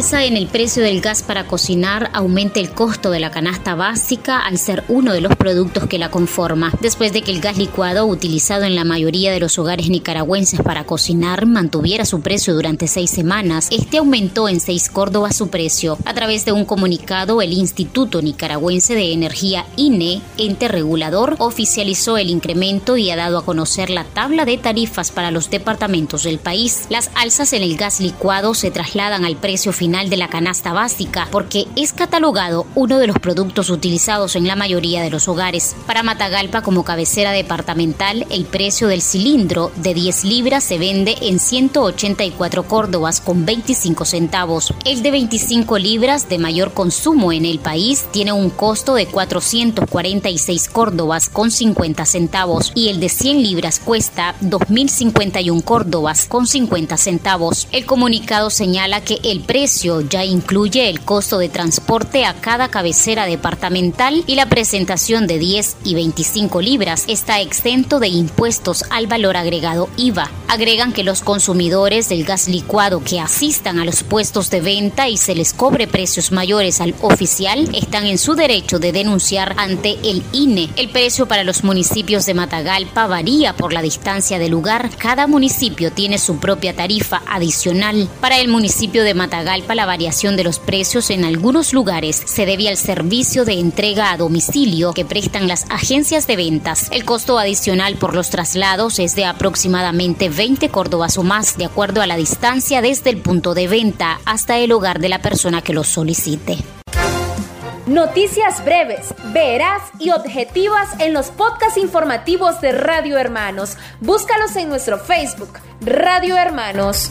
Alza en el precio del gas para cocinar, aumenta el costo de la canasta básica al ser uno de los productos que la conforma. Después de que el gas licuado utilizado en la mayoría de los hogares nicaragüenses para cocinar mantuviera su precio durante seis semanas, este aumentó en seis Córdobas su precio. A través de un comunicado, el Instituto Nicaragüense de Energía INE, ente regulador, oficializó el incremento y ha dado a conocer la tabla de tarifas para los departamentos del país. Las alzas en el gas licuado se trasladan al precio final de la canasta básica porque es catalogado uno de los productos utilizados en la mayoría de los hogares. Para Matagalpa como cabecera departamental, el precio del cilindro de 10 libras se vende en 184 córdobas con 25 centavos. El de 25 libras de mayor consumo en el país tiene un costo de 446 córdobas con 50 centavos y el de 100 libras cuesta 2.051 córdobas con 50 centavos. El comunicado señala que el precio ya incluye el costo de transporte a cada cabecera departamental y la presentación de 10 y 25 libras está exento de impuestos al valor agregado IVA. Agregan que los consumidores del gas licuado que asistan a los puestos de venta y se les cobre precios mayores al oficial están en su derecho de denunciar ante el INE. El precio para los municipios de Matagalpa varía por la distancia del lugar. Cada municipio tiene su propia tarifa adicional. Para el municipio de Matagalpa, la variación de los precios en algunos lugares se debe al servicio de entrega a domicilio que prestan las agencias de ventas. El costo adicional por los traslados es de aproximadamente 20 córdobas o más, de acuerdo a la distancia desde el punto de venta hasta el hogar de la persona que lo solicite. Noticias breves, veraz y objetivas en los podcasts informativos de Radio Hermanos. Búscalos en nuestro Facebook, Radio Hermanos.